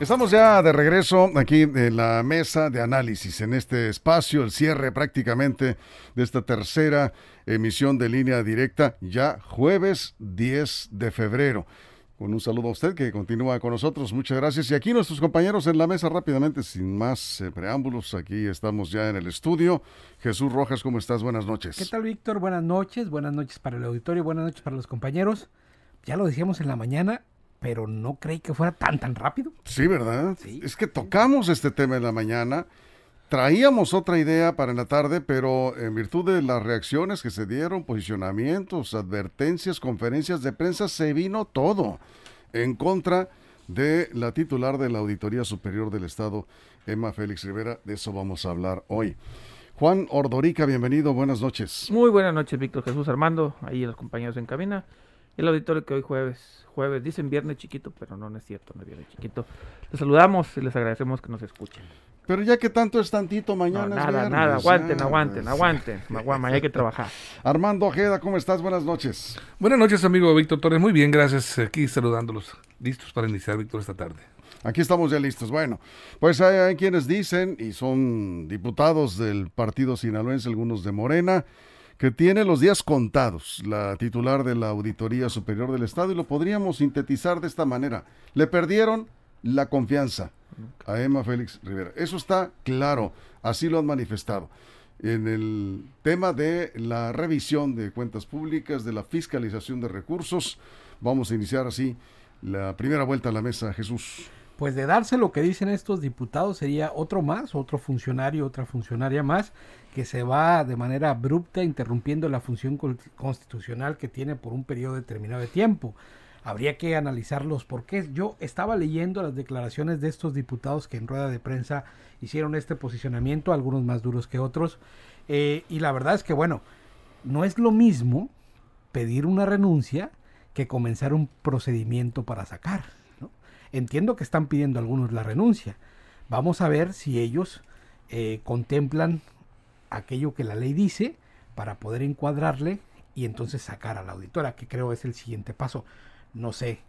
Estamos ya de regreso aquí en la mesa de análisis, en este espacio, el cierre prácticamente de esta tercera emisión de línea directa, ya jueves 10 de febrero. Con un saludo a usted que continúa con nosotros, muchas gracias. Y aquí nuestros compañeros en la mesa rápidamente, sin más eh, preámbulos, aquí estamos ya en el estudio. Jesús Rojas, ¿cómo estás? Buenas noches. ¿Qué tal, Víctor? Buenas noches, buenas noches para el auditorio, buenas noches para los compañeros. Ya lo decíamos en la mañana, pero no creí que fuera tan, tan rápido. Sí, ¿verdad? Es que tocamos este tema en la mañana, traíamos otra idea para en la tarde, pero en virtud de las reacciones que se dieron, posicionamientos, advertencias, conferencias de prensa, se vino todo en contra de la titular de la Auditoría Superior del Estado, Emma Félix Rivera. De eso vamos a hablar hoy. Juan Ordorica, bienvenido, buenas noches. Muy buenas noches, Víctor Jesús Armando, ahí los compañeros en cabina. El auditorio que hoy jueves, jueves, dicen viernes chiquito, pero no, no es cierto, no es viernes chiquito. Les saludamos y les agradecemos que nos escuchen. Pero ya que tanto es tantito, mañana No, es nada, viernes, nada, aguanten, ya, aguanten, pues. aguanten. Mañana hay que trabajar. Armando Ojeda, ¿cómo estás? Buenas noches. Buenas noches, amigo Víctor Torres. Muy bien, gracias. Aquí saludándolos. Listos para iniciar, Víctor, esta tarde. Aquí estamos ya listos. Bueno, pues hay, hay quienes dicen, y son diputados del partido sinaloense, algunos de Morena, que tiene los días contados, la titular de la Auditoría Superior del Estado, y lo podríamos sintetizar de esta manera. Le perdieron la confianza a Emma Félix Rivera. Eso está claro, así lo han manifestado. En el tema de la revisión de cuentas públicas, de la fiscalización de recursos, vamos a iniciar así la primera vuelta a la mesa, Jesús. Pues de darse lo que dicen estos diputados sería otro más, otro funcionario, otra funcionaria más, que se va de manera abrupta interrumpiendo la función constitucional que tiene por un periodo determinado de tiempo. Habría que analizar los porqués. Yo estaba leyendo las declaraciones de estos diputados que en rueda de prensa hicieron este posicionamiento, algunos más duros que otros, eh, y la verdad es que, bueno, no es lo mismo pedir una renuncia que comenzar un procedimiento para sacar. Entiendo que están pidiendo algunos la renuncia. Vamos a ver si ellos eh, contemplan aquello que la ley dice para poder encuadrarle y entonces sacar a la auditora, que creo es el siguiente paso. No sé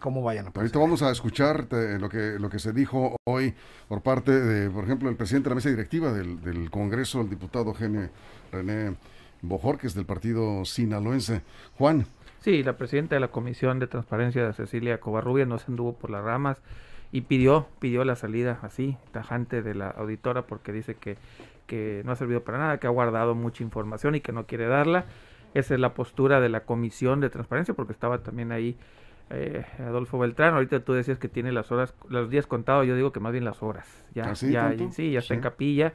cómo vayan a Ahorita proceder. vamos a escuchar eh, lo que, lo que se dijo hoy por parte de, por ejemplo, el presidente de la mesa directiva del, del Congreso, el diputado Gene, René Bojorques del partido sinaloense. Juan, Sí, la presidenta de la Comisión de Transparencia, Cecilia Covarrubia, no se anduvo por las ramas y pidió, pidió la salida así, tajante de la auditora, porque dice que, que no ha servido para nada, que ha guardado mucha información y que no quiere darla. Esa es la postura de la Comisión de Transparencia, porque estaba también ahí eh, Adolfo Beltrán. Ahorita tú decías que tiene las horas, los días contados, yo digo que más bien las horas. Ya, ¿Ah, sí, ya, tanto? sí, ya está en Sí. capilla.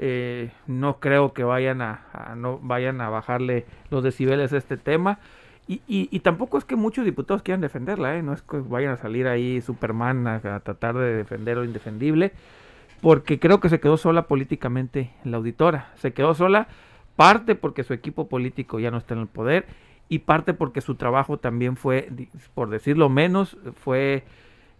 Eh, no creo que vayan a, a- no vayan a bajarle los decibeles a este tema. Y, y, y tampoco es que muchos diputados quieran defenderla, ¿eh? no es que vayan a salir ahí Superman a, tratar de defender lo indefendible, porque creo que se quedó sola políticamente la auditora. Se quedó sola parte porque su equipo político ya no está en el poder y parte porque su trabajo también fue, por decirlo menos, fue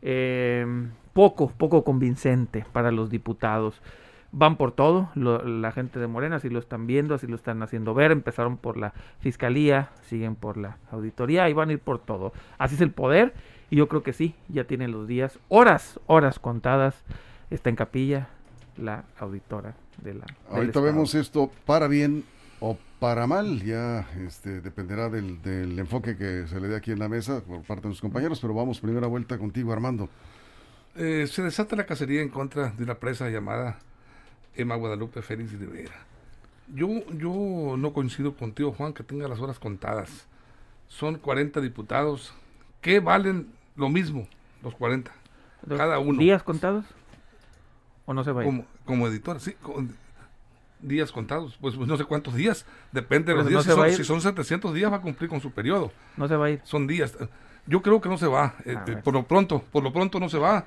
eh, poco, poco convincente para los diputados. Van por todo, lo- la gente de Morena así lo están viendo, así lo están haciendo ver, empezaron por la fiscalía, siguen por la auditoría y van a ir por todo. Así es el poder y yo creo que sí, ya tienen los días, horas, horas contadas, está en capilla la auditora de la... ahorita vemos esto para bien o para mal, ya este, dependerá del, del enfoque que se le dé aquí en la mesa por parte de los compañeros, pero vamos, primera vuelta contigo, Armando. Eh, se desata la cacería en contra de una presa llamada Emma Guadalupe Félix Rivera. Yo, yo no coincido contigo, Juan, que tenga las horas contadas. Son 40 diputados que valen lo mismo, los 40, cada uno. ¿Días contados? ¿O no se va como, como editor, sí. con- días contados. Pues, pues no sé cuántos días, depende de los días. no si, son, si son 700 días va a cumplir con su periodo. No se va a ir. Son días. Yo creo que no se va. eh, eh, por lo pronto, por lo pronto no se va.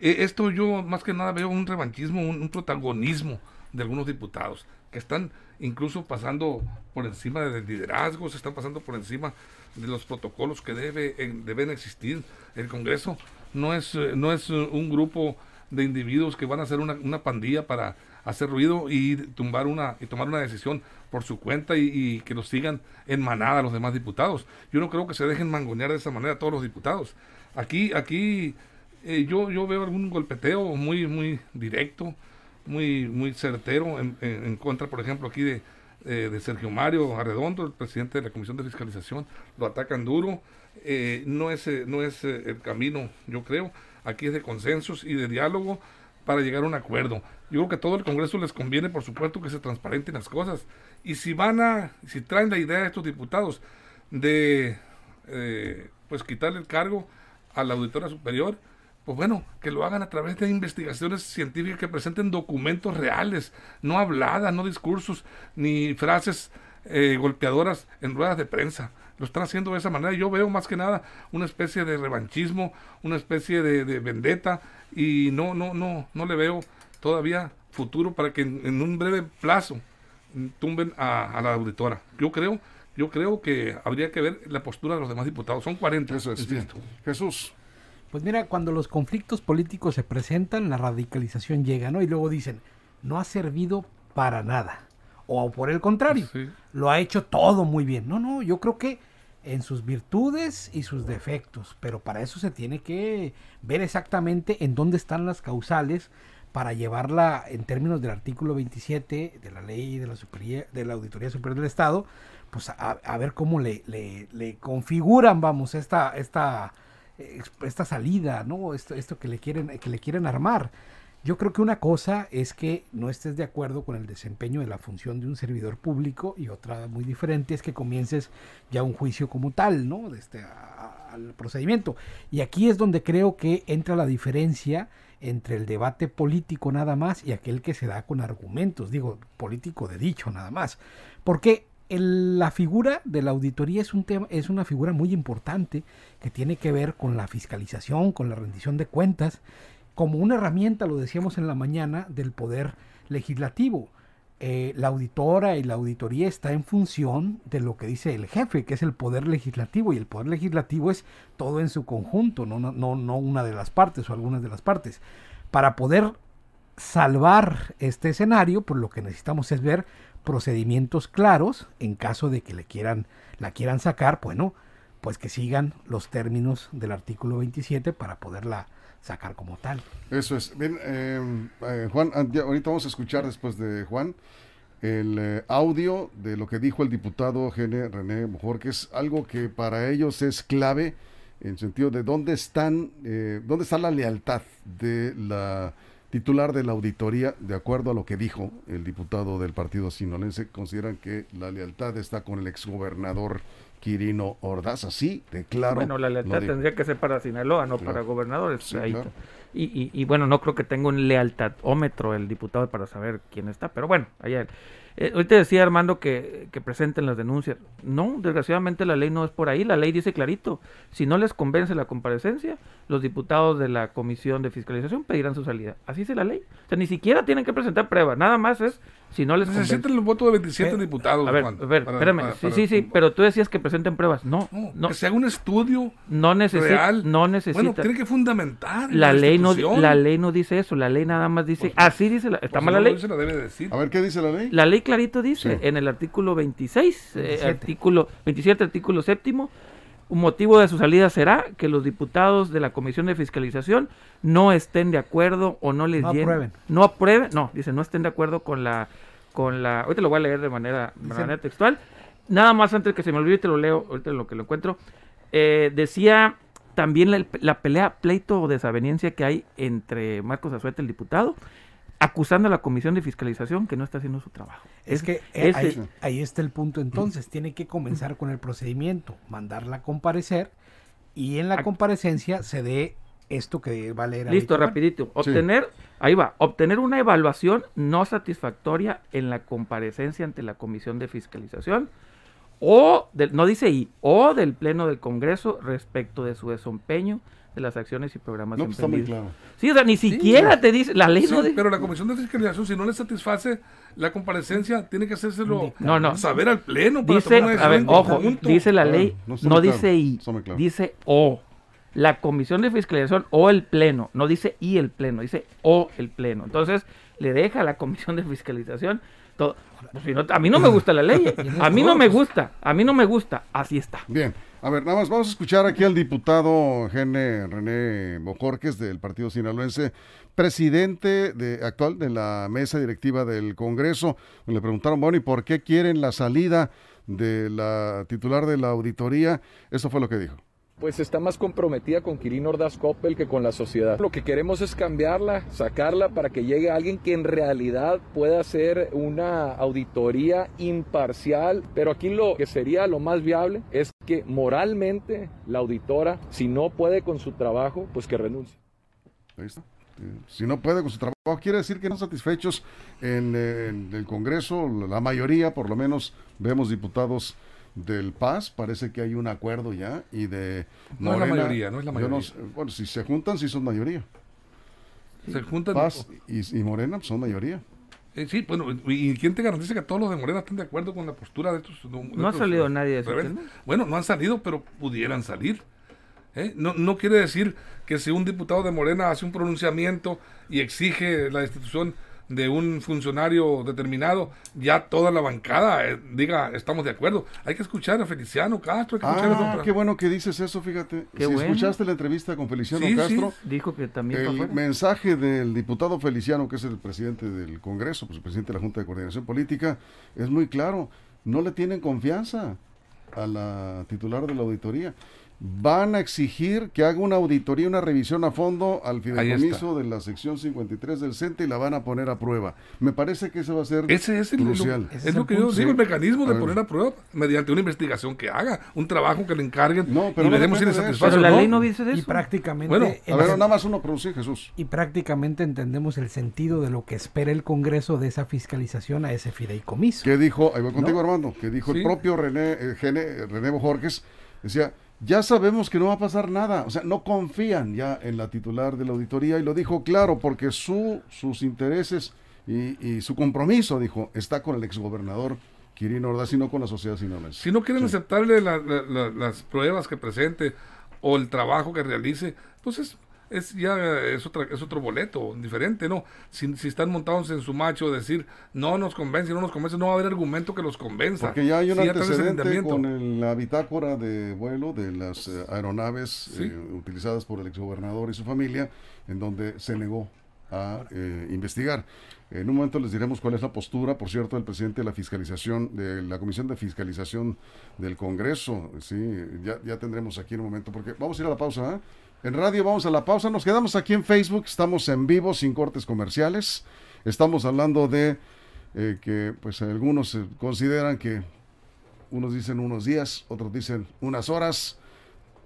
Eh, esto yo más que nada veo un revanchismo, un, protagonismo de algunos diputados que están incluso pasando por encima del liderazgo, se están pasando por encima de los protocolos que debe, deben existir. El Congreso no es, eh, no es eh, un grupo de individuos que van a hacer una, pandilla para hacer ruido y tumbar una y tomar una decisión por su cuenta y, que los sigan en manada los demás diputados. Yo no creo que se dejen mangonear de esa manera todos los diputados. Aquí, aquí eh, yo, yo veo algún golpeteo muy, muy directo, muy, muy certero en, contra, por ejemplo, aquí de, eh, de Sergio Mario Arredondo, el presidente de la Comisión de Fiscalización. Lo atacan duro. Eh, no es, eh, no es el camino, yo creo. Aquí es de consensos y de diálogo para llegar a un acuerdo. Yo creo que a todo el Congreso les conviene, por supuesto, que se transparenten las cosas. Y si van a, si traen la idea de estos diputados de, pues, quitarle el cargo a la auditora superior, pues bueno, que lo hagan a través de investigaciones científicas que presenten documentos reales, no habladas, no discursos, ni frases eh, golpeadoras en ruedas de prensa. Lo están haciendo de esa manera. Yo veo más que nada una especie de revanchismo, una especie de, de vendetta, y no, no, no, no le veo todavía futuro para que en, en un breve plazo tumben a, a la auditora. Yo creo, yo creo que habría que ver la postura de los demás diputados. Son 40. Eso es bien. Jesús. Pues mira, cuando los conflictos políticos se presentan, la radicalización llega, ¿no? Y luego dicen, no ha servido para nada. O por el contrario, Sí. lo ha hecho todo muy bien. No, no, yo creo que en sus virtudes y sus defectos, pero para eso se tiene que ver exactamente en dónde están las causales para llevarla en términos del artículo 27 de la ley de la, Superie- de la Auditoría Superior del Estado, pues a, a ver cómo le, le- le configuran, vamos, esta, esta, esta salida, ¿no? Esto, esto que le quieren, que le quieren armar. Yo creo que una cosa es que no estés de acuerdo con el desempeño de la función de un servidor público y otra muy diferente es que comiences ya un juicio como tal, ¿no? Este, al procedimiento. Y aquí es donde creo que entra la diferencia entre el debate político nada más y aquel que se da con argumentos, digo, político de dicho nada más. Porque la figura de la auditoría es, un tema, es una figura muy importante que tiene que ver con la fiscalización, con la rendición de cuentas, como una herramienta, lo decíamos en la mañana, del poder legislativo. Eh, la auditora y la auditoría está en función de lo que dice el jefe, que es el poder legislativo, y el poder legislativo es todo en su conjunto, no, no, no, no una de las partes o algunas de las partes. Para poder salvar este escenario, pues lo que necesitamos es ver procedimientos claros en caso de que le quieran, la quieran sacar, bueno, pues que sigan los términos del artículo 27 para poderla sacar como tal. Eso es. Bien, eh, eh, Juan, ah, ahorita vamos a escuchar después de Juan el eh, audio de lo que dijo el diputado Gene René Mejor, que es algo que para ellos es clave en sentido de dónde están, eh, dónde está la lealtad de la titular de la auditoría, de acuerdo a lo que dijo el diputado del partido sinolense, consideran que la lealtad está con el exgobernador Quirino Ordaz, así de claro. bueno, la lealtad tendría que ser para Sinaloa, no Claro. para gobernadores. Sí, Ahí claro. Y, y, y bueno, no creo que tenga un lealtadómetro el diputado para saber quién está, pero bueno, allá. él. Eh, ahorita decía Armando que, que presenten las denuncias. No, desgraciadamente la ley no es por ahí. La ley dice clarito, si no les convence la comparecencia, los diputados de la Comisión de Fiscalización pedirán su salida. Así dice la ley. O sea, ni siquiera tienen que presentar pruebas. Nada más es si no les convence. Necesitan el voto de 27 Eh, diputados. A ver, Juan, a ver, para- espérame. para- sí, sí, sí, pero tú decías que presenten pruebas. No, No, no, que se haga un estudio no necesita. real. No necesita. Bueno, tiene que fundamentar. la ley no la ley no dice eso, la ley nada más dice, Pues, así dice la, Pues está si mal no la ley. la debe de decir. A ver, ¿qué dice la ley? La ley clarito dice Sí. en el artículo 26, eh, 27. artículo 27, artículo séptimo, un motivo de su salida será que los diputados de la Comisión de Fiscalización no estén de acuerdo o no les No aprueben. no aprueben, no, dice, no estén de acuerdo con la con la ahorita lo voy a leer de manera, de manera textual. Nada más antes que se me olvide te lo leo, ahorita lo que lo encuentro. Eh, decía también la, la pelea, pleito o desaveniencia que hay entre Marcos Azueta, el diputado, acusando a la Comisión de Fiscalización que no está haciendo su trabajo. Es Ese- que eh, ese- ahí, ahí está el punto entonces, tiene que comenzar con el procedimiento, mandarla a comparecer y en la comparecencia se dé esto que va a leer. Listo, ahorita rapidito. Obtener, ahí va, obtener una evaluación no satisfactoria en la comparecencia ante la Comisión de Fiscalización o, del, no dice I, o del Pleno del Congreso respecto de su desempeño de las acciones y programas No, pues está muy claro. Sí, o sea, ni siquiera te dice, la ley Sí, no dice. pero la comisión de fiscalización, si no le satisface la comparecencia, tiene que hacérselo No, no. saber al pleno para Dice, tomar una a ver, ojo, dice la ley, no dice claro, claro. dice O. La comisión de fiscalización o el pleno, no dice I el pleno, dice O el pleno. Entonces, le deja a la comisión de fiscalización todo. Pues, si no, a mí no me gusta la ley, a mí no me gusta, a mí no me gusta, así está. Bien, a ver, nada más vamos a escuchar aquí al diputado Gene René Bojorques del Partido Sinaloense, presidente de, actual de la mesa directiva del Congreso. Le preguntaron, bueno, ¿y por qué quieren la salida de la titular de la auditoría? Eso fue lo que dijo. Pues está más comprometida con Kirin Ordaz Coppel que con la sociedad. Lo que queremos es cambiarla, sacarla para que llegue alguien que en realidad pueda hacer una auditoría imparcial. Pero aquí lo que sería lo más viable es que moralmente la auditora, si no puede con su trabajo, pues que renuncie. Ahí está. Eh, Si no puede con su trabajo, quiere decir que no satisfechos en el Congreso, la mayoría, por lo menos, vemos diputados del PAS, parece que hay un acuerdo ya, y de No es la Morena, mayoría, no es la yo mayoría. sé, bueno, si se juntan, sí son mayoría. Se juntan. PAS y, y Morena pues, son mayoría. Eh, sí, bueno, ¿y quién te garantiza que todos los de Morena estén de acuerdo con la postura de estos? de No ha salido eh, nadie de tema. Bueno, no han salido, pero pudieran salir. ¿eh? No, no quiere decir que si un diputado de Morena hace un pronunciamiento y exige la destitución de un funcionario determinado, ya toda la bancada eh, diga estamos de acuerdo. Hay que escuchar a Feliciano Castro, hay que escuchar a Ah, otra- qué bueno que dices eso, fíjate. Qué si bueno. escuchaste la entrevista con Feliciano Sí, sí. Castro, Dijo que también el mensaje del diputado Feliciano, que es el presidente del Congreso, pues el presidente de la Junta de Coordinación Política, es muy claro. No le tienen confianza a la titular de la auditoría. Van a exigir que haga una auditoría, una revisión a fondo al fideicomiso de la sección 53 del CENTE y la van a poner a prueba. Me parece que ese va a ser Ese es, el, crucial. lo, Ese es es lo que yo digo, el mecanismo A de poner a prueba mediante una investigación que haga, un trabajo que le encarguen No, pero y no veremos si le eso. satisface Pero la no. ley no dice de Y eso. prácticamente, Bueno, A ver, nada más uno produce Jesús. y prácticamente entendemos el sentido de lo que espera el Congreso de esa fiscalización a ese fideicomiso. ¿Qué dijo? Ahí voy contigo, ¿No? Armando. Que dijo Sí. el propio René, eh, Gene- René. Decía, ya sabemos que no va a pasar nada. O sea, no confían ya en la titular de la auditoría. Y lo dijo claro, porque su, sus intereses y, y su compromiso, dijo, está con el exgobernador Quirino Ordaz y no con la sociedad sinaloense. Si no quieren aceptarle la- la- la- las pruebas que presente o el trabajo que realice, pues es, ya es, otra, es otro boleto, diferente, ¿no? Si, si están montados en su macho, decir no nos convence, no nos convence, no va a haber argumento que los convenza. Porque ya hay un ese antecedente con el- la bitácora de vuelo de las eh, aeronaves Sí. eh, utilizadas por el exgobernador y su familia, en donde se negó a eh, investigar. En un momento les diremos cuál es la postura, por cierto, del presidente de la fiscalización, de la Comisión de Fiscalización del Congreso. Sí, ya, ya tendremos aquí en un momento, porque vamos a ir a la pausa. ¿eh? En radio vamos a la pausa, nos quedamos aquí en Facebook, estamos en vivo, sin cortes comerciales. Estamos hablando de eh, que pues algunos eh, consideran que unos dicen unos días, otros dicen unas horas,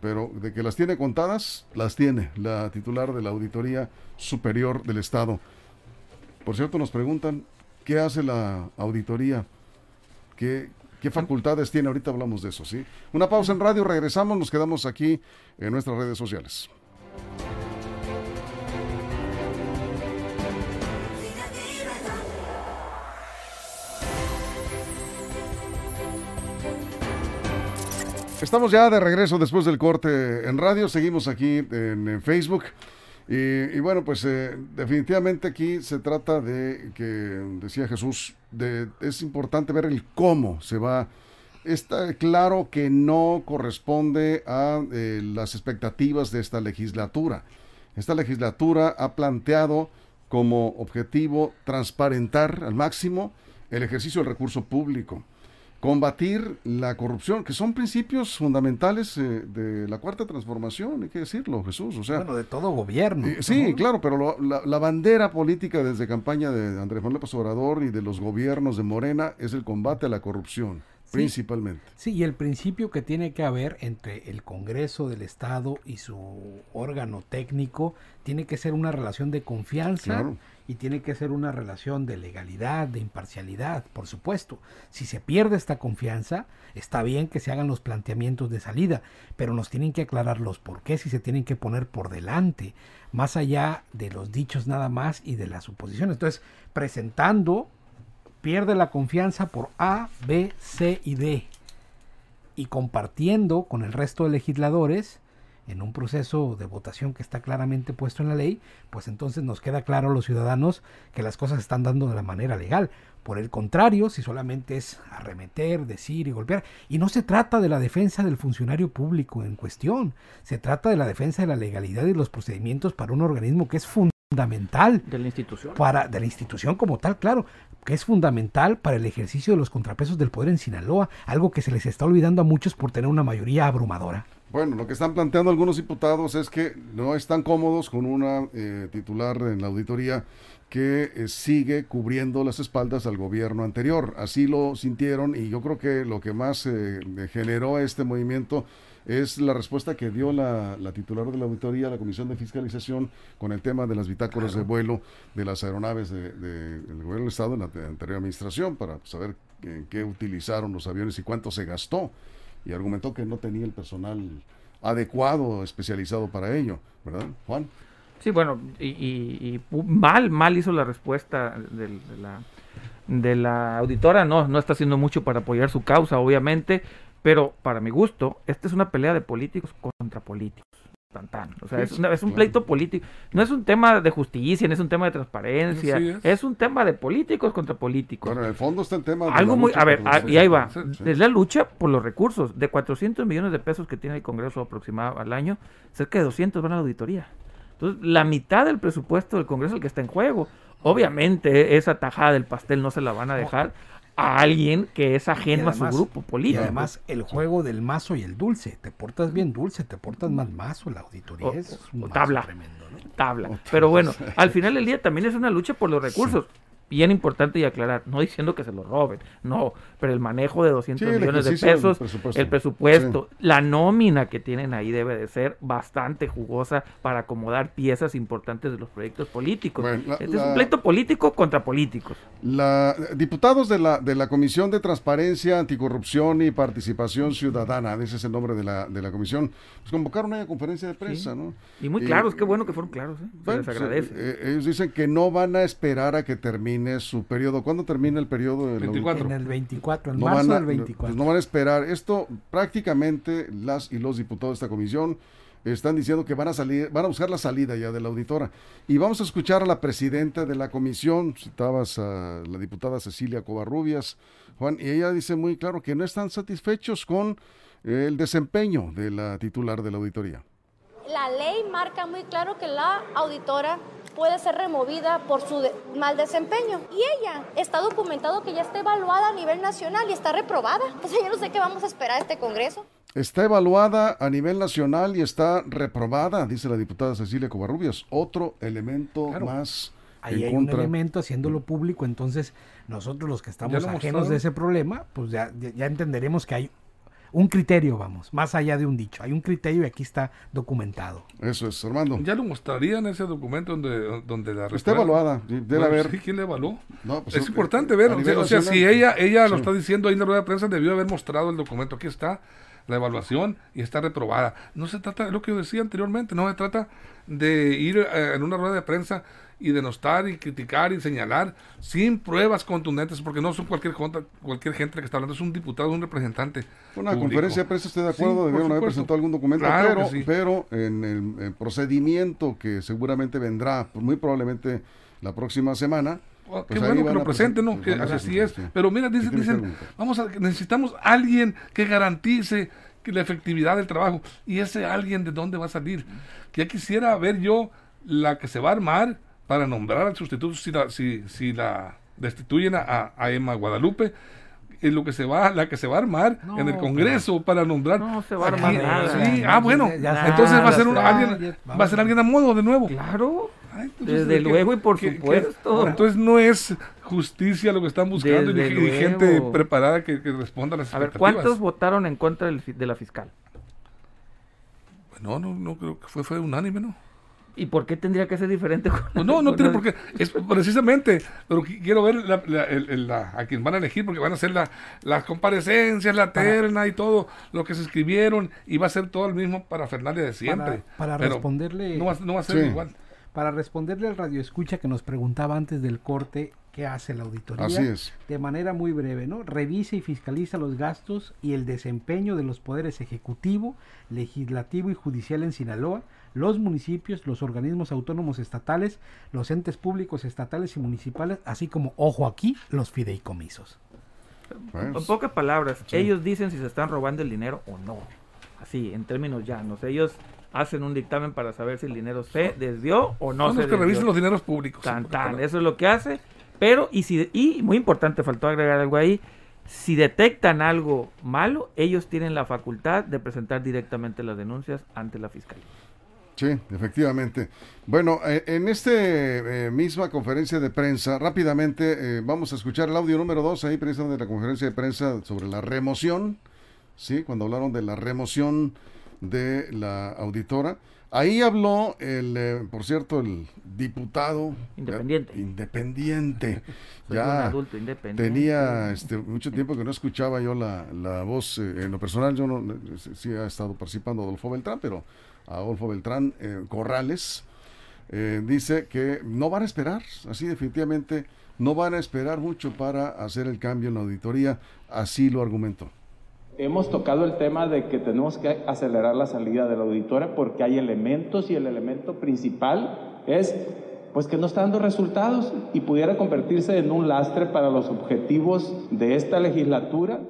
pero de que las tiene contadas, las tiene la titular de la Auditoría Superior del Estado. Por cierto, nos preguntan, ¿qué hace la auditoría? ¿Qué, qué facultades tiene? Ahorita hablamos de eso, ¿sí? Una pausa en radio, regresamos, nos quedamos aquí en nuestras redes sociales. Estamos ya de regreso después del corte en radio, seguimos aquí en, en Facebook. Y, y bueno, pues eh, definitivamente aquí se trata de que, decía Jesús, de, es importante ver el cómo se va. Está claro que no corresponde a eh, las expectativas de esta legislatura. Esta legislatura ha planteado como objetivo transparentar al máximo el ejercicio del recurso público combatir la corrupción, que son principios fundamentales eh, de la cuarta transformación, hay que decirlo, Jesús. O sea, Bueno, de todo gobierno. eh, sí, ¿no? claro, pero lo- la, la bandera política desde campaña de Andrés Manuel López Obrador y de los gobiernos de Morena es el combate a la corrupción. Principalmente. Sí, y el principio que tiene que haber entre el Congreso del Estado y su órgano técnico tiene que ser una relación de confianza Claro. y tiene que ser una relación de legalidad, de imparcialidad, por supuesto. Si se pierde esta confianza, está bien que se hagan los planteamientos de salida, pero nos tienen que aclarar los por qué si se tienen que poner por delante, más allá de los dichos nada más y de las suposiciones. Entonces, presentando, pierde la confianza por A, B, C y D y compartiendo con el resto de legisladores en un proceso de votación que está claramente puesto en la ley, pues entonces nos queda claro a los ciudadanos que las cosas están dando de la manera legal. Por el contrario, si solamente es arremeter, decir y golpear, y no se trata de la defensa del funcionario público en cuestión, se trata de la defensa de la legalidad y los procedimientos para un organismo que es fundamental De la institución. para de la institución como tal, claro, que es fundamental para el ejercicio de los contrapesos del poder en Sinaloa, algo que se les está olvidando a muchos por tener una mayoría abrumadora. Bueno, lo que están planteando algunos diputados es que no están cómodos con una eh, titular en la auditoría que eh, sigue cubriendo las espaldas al gobierno anterior. Así lo sintieron y yo creo que lo que más eh, generó este movimiento es la respuesta que dio la, la titular de la auditoría a la Comisión de Fiscalización con el tema de las bitácoras de vuelo de las aeronaves de- de- del gobierno del Estado en la te- anterior administración para saber en qué utilizaron los aviones y cuánto se gastó y argumentó que no tenía el personal adecuado, especializado para ello, ¿verdad, Juan? Sí, bueno, y, y- mal, mal hizo la respuesta del- de, la, de la auditora. No, no está haciendo mucho para apoyar su causa, obviamente, pero para mi gusto, esta es una pelea de políticos contra políticos. Tan, tan. O sea, Sí, es, una- es un claro. pleito político. No es un tema de justicia, no es un tema de transparencia. Es. es. un tema de políticos contra políticos. Bueno, en el fondo está el tema de Algo la muy, a ver, ah, y ahí va. Es la lucha por los recursos. De 400 millones de pesos que tiene el Congreso aproximado al año, cerca de 200 van a la auditoría. Entonces, la mitad del presupuesto del Congreso es el que está en juego. Obviamente, esa tajada del pastel no se la van a dejar a alguien que es ajeno a su grupo Y político. además el juego del mazo y el dulce. Te portas bien dulce, te portas mal mazo. La auditoría O- es o un mazo tabla. tremendo, ¿no? tabla. Pero bueno, al final del día también es una lucha por los recursos. Bien importante y aclarar, no diciendo que se lo roben, no, pero el manejo de 200 Sí, el millones de pesos, presupuesto. el presupuesto, la nómina que tienen ahí debe de ser bastante jugosa para acomodar piezas importantes de los proyectos políticos. Bueno, la- este es un pleito político contra políticos. La, diputados de la, de la Comisión de Transparencia, Anticorrupción y Participación Ciudadana, ese es el nombre de la, de la comisión, pues convocaron una conferencia de prensa, ¿no? Y muy claros, qué bueno que fueron claros, ¿eh? Se Bueno, les pues, agradece. eh, ellos dicen que no van a esperar a que termine su periodo. ¿Cuándo termina el periodo? de la 24. En el 24, en no marzo van, a, del 24. pues no van a esperar. Esto prácticamente las y los diputados de esta comisión están diciendo que van a salir, van a buscar la salida ya de la auditora. Y vamos a escuchar a la presidenta de la comisión, citabas a la diputada Cecilia Covarrubias, Juan, y ella dice muy claro que no están satisfechos con el desempeño de la titular de la auditoría. La ley marca muy claro que la auditora puede ser removida por su de- mal desempeño. Y ella está documentado que ya está evaluada a nivel nacional y está reprobada. O sea, yo no sé qué vamos a esperar a este Congreso. Está evaluada a nivel nacional y está reprobada, dice la diputada Cecilia Covarrubias. Otro elemento Claro. más Ahí hay un contra. elemento haciéndolo público, entonces nosotros los que estamos ajenos mostraron. de ese problema, pues ya- ya entenderemos que hay un criterio, vamos, más allá de un dicho. Hay un criterio y aquí está documentado. Eso es, Armando. Ya lo mostrarían ese documento donde, donde la Está evaluada, debe Bueno, haber. sí, ¿quién le evaluó? No, pues, es importante ver, o sea, o sea, nacional. si ella, ella lo está diciendo ahí en la rueda de prensa, debió haber mostrado el documento. Aquí está la evaluación y está reprobada. No se trata de lo que yo decía anteriormente, no se trata de ir eh, en una rueda de prensa y denostar y criticar y señalar sin pruebas contundentes, porque no son cualquier, cualquier gente que está hablando, es un diputado, un representante. Una público. conferencia de prensa, estoy de Sí, acuerdo, por debieron haber presentado algún documento, Claro pero, sí. pero en el, el procedimiento que seguramente vendrá, muy probablemente la próxima semana. Oh, pues qué bueno que lo presenten, ¿no? Que así es. sí. Pero mira, ¿Qué dicen, dicen, vamos a, necesitamos alguien que garantice que la efectividad del trabajo. Y ese alguien, ¿de dónde va a salir? Que ya quisiera ver yo la que se va a armar para nombrar al sustituto si la, si, si la destituyen a, a Emma Guadalupe. Es lo que se va, la que se va a armar No, en el Congreso para nombrar. No se va a aquí. armar nada. Sí, ah, bueno. Ya- ya entonces va a ser un, alguien, ya- va a ser alguien a modo de nuevo. Claro, Entonces, desde ¿de qué- luego y por qué- qué- supuesto. Entonces no es justicia lo que están buscando y, Desde y gente preparada que, que responda a las A ver. ¿cuántos votaron en contra del de la fiscal? No, no, no creo que fue, fue unánime, ¿no? ¿Y por qué tendría que ser diferente? con- No, no, no tiene por qué. Es precisamente, pero qui- quiero ver la- la- el- el- la- a quien van a elegir, porque van a hacer la, las comparecencias, la terna y todo lo que se escribieron, y va a ser todo el mismo para Fernández de siempre. para Pero responderle- No va, no va a ser Sí. igual. Para responderle al radio escucha que nos preguntaba antes del corte qué hace la auditoría. Así es. De manera muy breve, ¿no? Revisa y fiscaliza los gastos y el desempeño de los poderes ejecutivo, legislativo y judicial en Sinaloa, los municipios, los organismos autónomos estatales, los entes públicos estatales y municipales, así como, ojo aquí, los fideicomisos. Bueno, En pocas palabras, ellos dicen si se están robando el dinero o no. Así, en términos llanos. Ellos hacen un dictamen para saber si el dinero se desvió o no No, se es que desvió. revisen los dineros públicos. Tan, tan, eso es lo que hace. Pero, y, si, y muy importante, faltó agregar algo ahí. Si detectan algo malo, ellos tienen la facultad de presentar directamente las denuncias ante la fiscalía. Sí, efectivamente. Bueno, eh, en esta misma conferencia de prensa, rápidamente eh, vamos a escuchar el audio número 2 ahí precisamente de la conferencia de prensa sobre la remoción, ¿sí? Cuando hablaron de la remoción de la auditora. Ahí habló el, eh, por cierto, el diputado Independiente. ya- independiente. Ya adulto independiente. tenía este, mucho tiempo que no escuchaba yo la, la voz. eh, en lo personal, yo no eh, sí ha estado participando Adolfo Beltrán, pero Adolfo Beltrán eh, Corrales dice que no van a esperar, así definitivamente no van a esperar mucho para hacer el cambio en la auditoría, así lo argumentó. Hemos tocado el tema de que tenemos que acelerar la salida de la auditora porque hay elementos y el elemento principal es pues que no está dando resultados y pudiera convertirse en un lastre para los objetivos de esta legislatura.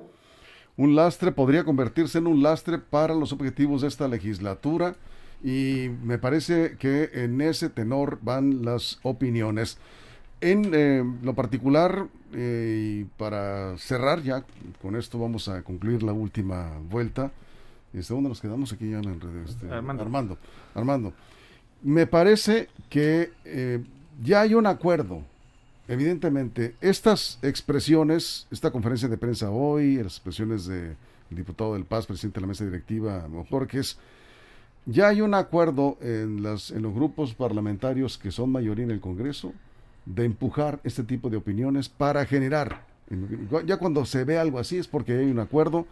Un lastre podría convertirse en un lastre para los objetivos de esta legislatura y me parece que en ese tenor van las opiniones. En eh, lo particular, eh, y para cerrar ya, con esto vamos a concluir la última vuelta. Este, ¿Dónde nos quedamos? Aquí ya me enredé. Este, Armando. Armando. Armando. Me parece que eh, ya hay un acuerdo. Evidentemente, estas expresiones, esta conferencia de prensa hoy, las expresiones del diputado del Paz, presidente de la mesa directiva, Jorges, ya hay un acuerdo en, las, en los grupos parlamentarios que son mayoría en el Congreso de empujar este tipo de opiniones para generar, ya cuando se ve algo así es porque hay un acuerdo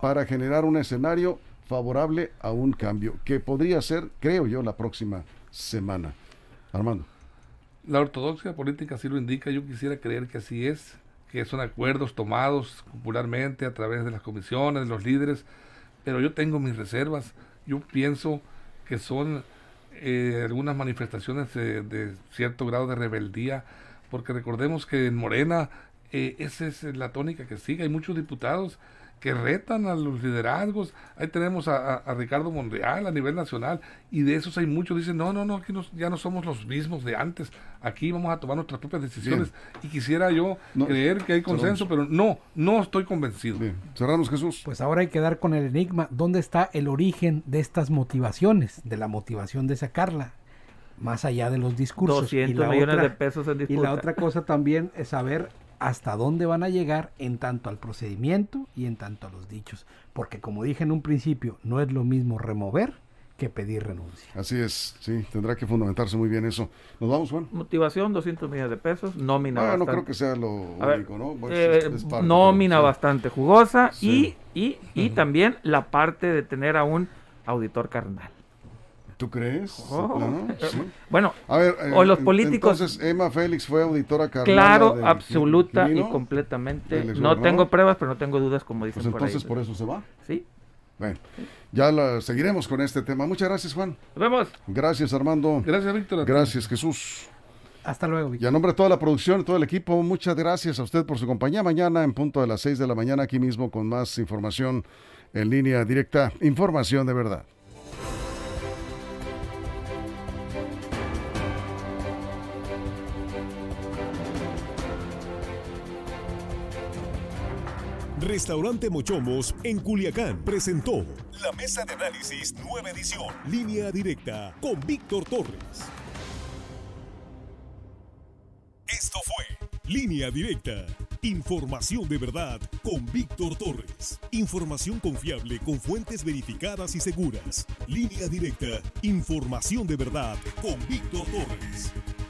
para generar un escenario favorable a un cambio que podría ser, creo yo, la próxima semana. Armando. La ortodoxia política sí lo indica, yo quisiera creer que así es, que son acuerdos tomados popularmente a través de las comisiones, de los líderes, pero yo tengo mis reservas, yo pienso que son eh, algunas manifestaciones de, de cierto grado de rebeldía, porque recordemos que en Morena eh, esa es la tónica que sigue, hay muchos diputados que retan a los liderazgos. Ahí tenemos a, a- a Ricardo Monreal a nivel nacional y de esos hay muchos. Dicen, no, no, no, aquí nos- ya no somos los mismos de antes. Aquí vamos a tomar nuestras propias decisiones. Y quisiera yo No, creer que hay consenso, pero no, no estoy convencido. Bien, cerramos Jesús. Pues ahora hay que dar con el enigma, ¿dónde está el origen de estas motivaciones, de la motivación de sacarla? Más allá de los discursos. 200 millones de pesos en Y disputa. la otra cosa también es saber hasta dónde van a llegar en tanto al procedimiento y en tanto a los dichos. Porque como dije en un principio, no es lo mismo remover que pedir renuncia. Así es, sí, tendrá que fundamentarse muy bien eso. ¿Nos vamos, Juan? Motivación, 200 millones de pesos. Nómina Ah, no bastante. creo que sea lo A ver, único, ¿no? Pues, eh, es- es parte, nómina pero, sí. bastante jugosa Sí. y, y, y también la parte de tener a un auditor carnal. ¿Tú crees? Oh. Eh, Sí. Bueno, A ver, eh, o los políticos- Entonces, Emma Félix fue auditora carnal. claro, absoluta y completamente. No tengo pruebas, pero no tengo dudas, como dicen Pues por entonces ahí. por eso se va. Sí. Bueno, ya la seguiremos con este tema. Muchas gracias, Juan. Nos vemos. Gracias, Armando. Gracias, Víctor. Gracias, Jesús. Hasta luego, Y Víctor. a nombre de toda la producción, todo el equipo, muchas gracias a usted por su compañía. Mañana en punto de las 6 de la mañana aquí mismo con más información en línea directa. Información de verdad. Restaurante Mochomos en Culiacán presentó la mesa de análisis nueva edición, línea directa con Víctor Torres. Esto fue Línea directa. Información de verdad con Víctor Torres. Información confiable con fuentes verificadas y seguras. Línea directa. Información de verdad con Víctor Torres.